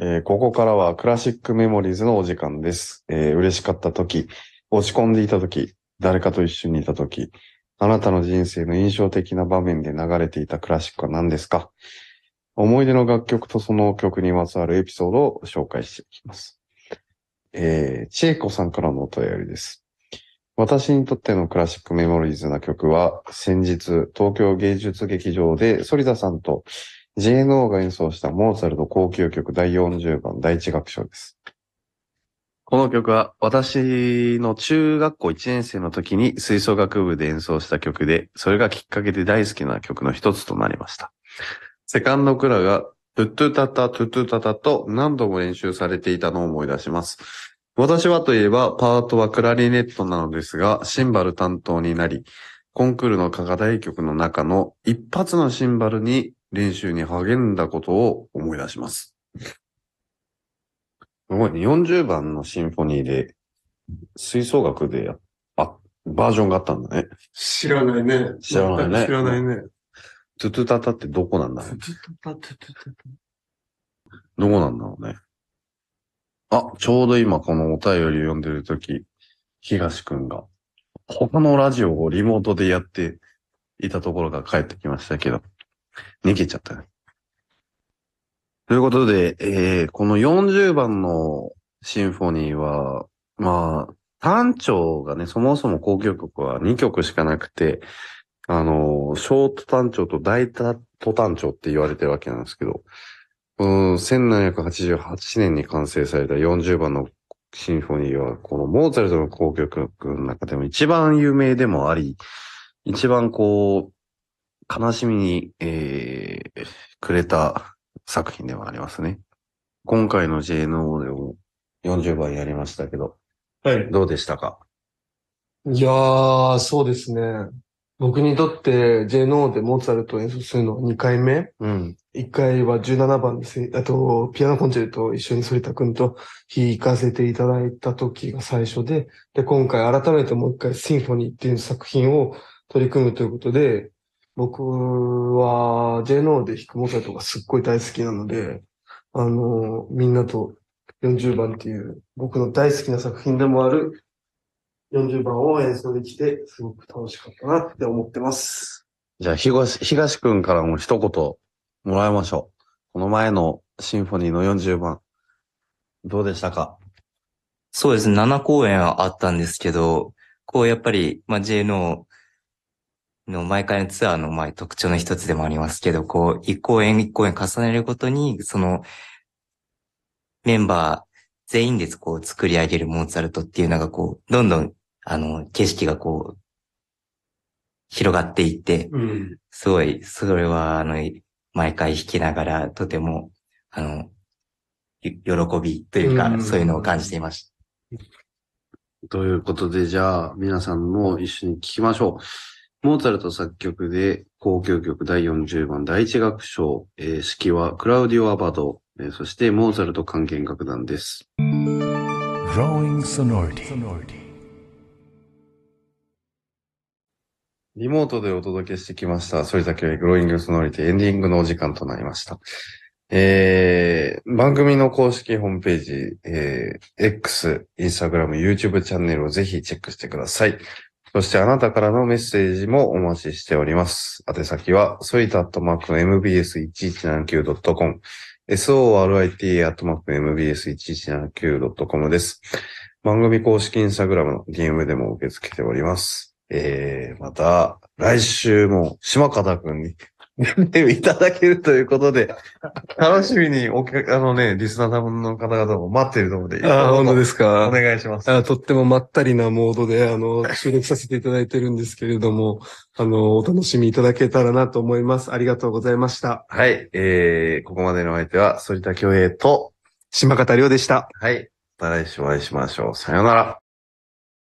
えーここからはクラシックメモリーズのお時間です。えー嬉しかった時、落ち込んでいた時、誰かと一緒にいた時、あなたの人生の印象的な場面で流れていたクラシックは何ですか？思い出の楽曲とその曲にまつわるエピソードを紹介していきます。えー、ちえこさんからのお問い合わせです。私にとってのクラシックメモリーズな曲は、先日、東京芸術劇場で反田さんと JNO が演奏したモーツァルト高級曲第40番第一楽章です。この曲は私の中学校1年生の時に吹奏楽部で演奏した曲で、それがきっかけで大好きな曲の一つとなりました。セカンドクラがトゥットゥタタトゥットゥタタと何度も練習されていたのを思い出します。私はといえばパートはクラリネットなのですが、シンバル担当になり、コンクールの課題曲の中の一発のシンバルに練習に励んだことを思い出します。すごいね。40番のシンフォニーで、吹奏楽でや、あ、バージョンがあったんだね。知らないね。知らないね知らないね。トゥトゥタタってどこなんだろうどこなんだろうね。あ、ちょうど今このお便り読んでるとき、東くんが、他のラジオをリモートでやっていたところが帰ってきましたけど、逃げちゃったね。ということで、えー、この40番のシンフォニーは、まあ、単調がね、そもそも交響曲は2曲しかなくて、あの、ショート単調と大ト単調って言われてるわけなんですけど、うん、1788年に完成された40番のシンフォニーは、このモーツァルトの交響曲の中でも一番有名でもあり、一番こう、悲しみに、えー、くれた作品ではありますね。今回の JNO でも40番やりましたけど、はい。どうでしたか？いやー、そうですね。僕にとって JNO でモーツァルトを演奏するのは2回目。うん。1回は17番です。あと、ピアノコンチェルトを一緒に反田君と弾かせていただいた時が最初で、で、今回改めてもう一回シンフォニーっていう作品を取り組むということで、僕は JNO で弾くモーツァルトがすっごい大好きなので、あの、みんなと40番っていう僕の大好きな作品でもある40番を演奏できて、すごく楽しかったなって思ってます。じゃあ、東、東くんからも一言もらいましょう。この前のシンフォニーの40番、どうでしたか？そうですね、7公演はあったんですけど、こうやっぱり、まあ、JNO の毎回のツアーのまあ特徴の一つでもありますけど、こう、一公演一公演重ねるごとに、その、メンバー全員でこう作り上げるモーツァルトっていうのがこう、どんどん、あの、景色がこう、広がっていって、うん。すごい、それは、あの、毎回弾きながら、とても、あの、ゆ喜びというか、うんそういうのを感じていました。ということで、じゃあ、皆さんも一緒に聞きましょう。モーツァルト作曲で、交響曲第40番第一楽章、えー指揮はクラウディオ・アバド、えーそしてモーツァルト管弦楽団です。Growing sonority. リモートでお届けしてきました。反田教育グローイングソノリティエンディングのお時間となりました。えー、番組の公式ホームページ、えー、X、Instagram、YouTube チャンネルをぜひチェックしてください。そしてあなたからのメッセージもお待ちしております。宛先は、ソイタットマーク mbs1179.com、sorita アットマーク mbs1179.com です。番組公式インスタグラムの DM でも受け付けております。えー、また、来週も島方くんに出ていただけるということで、楽しみにお客、あのね、リスナーさんの方々も待っているので、ああ、本当ですか？お願いします。あとってもまったりなモードで、あの、収録させていただいてるんですけれども、あの、お楽しみいただけたらなと思います。ありがとうございました。はい、えー、ここまでのお相手は、反田恭平と、島方亮でした。はい、また来週お会いしましょう。さようなら。